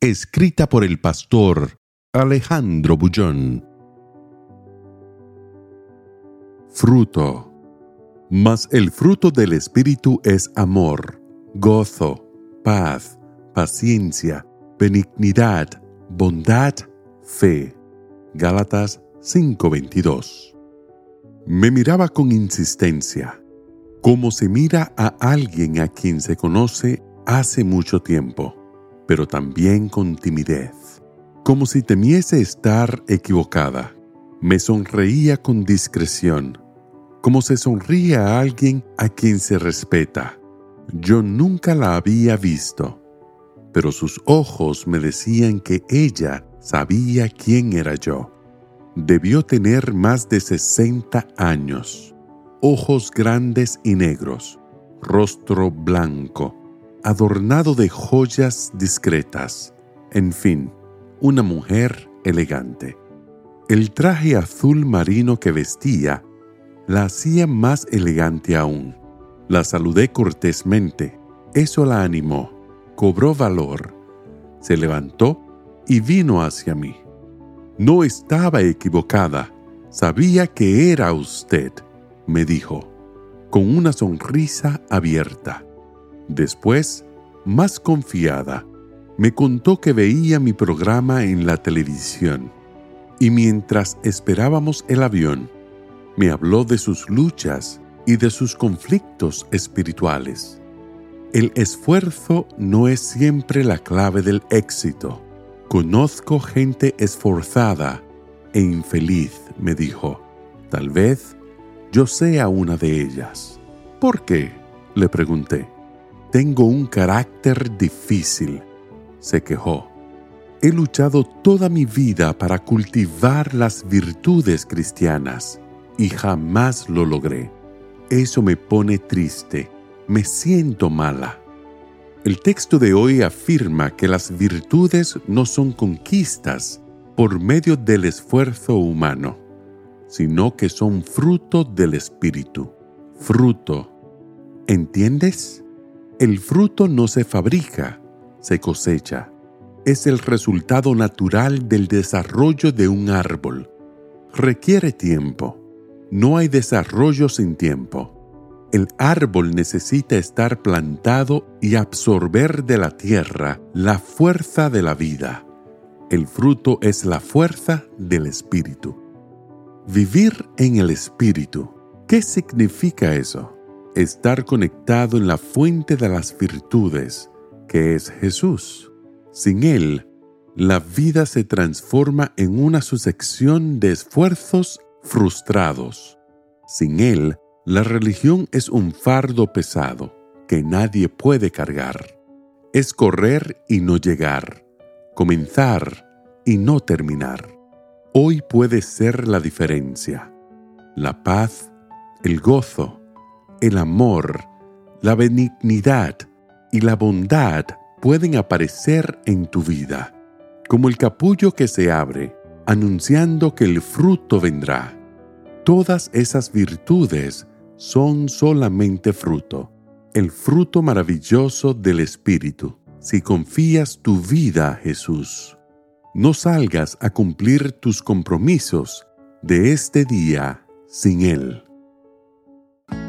Escrita por el pastor Alejandro Bullón. Fruto. Mas el fruto del Espíritu es amor, gozo, paz, paciencia, benignidad, bondad, fe. Gálatas 5:22. Me miraba con insistencia, como se mira a alguien a quien se conoce hace mucho tiempo, pero también con timidez, como si temiese estar equivocada. Me sonreía con discreción, como se sonríe a alguien a quien se respeta. Yo nunca la había visto, pero sus ojos me decían que ella sabía quién era yo. Debió tener más de 60 años, ojos grandes y negros, rostro blanco, adornado de joyas discretas, en fin, una mujer elegante. El traje azul marino que vestía la hacía más elegante aún. La saludé cortésmente. Eso la animó. Cobró valor. Se levantó y vino hacia mí. No estaba equivocada. Sabía que era usted, me dijo, con una sonrisa abierta. Después, más confiada, me contó que veía mi programa en la televisión y mientras esperábamos el avión, me habló de sus luchas y de sus conflictos espirituales. El esfuerzo no es siempre la clave del éxito. Conozco gente esforzada e infeliz, me dijo. Tal vez yo sea una de ellas. ¿Por qué? le pregunté. Tengo un carácter difícil, se quejó. He luchado toda mi vida para cultivar las virtudes cristianas y jamás lo logré. Eso me pone triste, me siento mala. El texto de hoy afirma que las virtudes no son conquistas por medio del esfuerzo humano, sino que son fruto del Espíritu. Fruto. ¿Entiendes? El fruto no se fabrica, se cosecha. Es el resultado natural del desarrollo de un árbol. Requiere tiempo no hay desarrollo sin tiempo. El árbol necesita estar plantado y absorber de la tierra la fuerza de la vida. El fruto es la fuerza del Espíritu. Vivir en el Espíritu. ¿Qué significa eso? Estar conectado en la fuente de las virtudes, que es Jesús. Sin Él, la vida se transforma en una sucesión de esfuerzos frustrados. Sin Él, la religión es un fardo pesado que nadie puede cargar. Es correr y no llegar, comenzar y no terminar. Hoy puede ser la diferencia. La paz, el gozo, el amor, la benignidad y la bondad pueden aparecer en tu vida, como el capullo que se abre anunciando que el fruto vendrá. Todas esas virtudes son solamente fruto, el fruto maravilloso del Espíritu, si confías tu vida a Jesús. No salgas a cumplir tus compromisos de este día sin Él.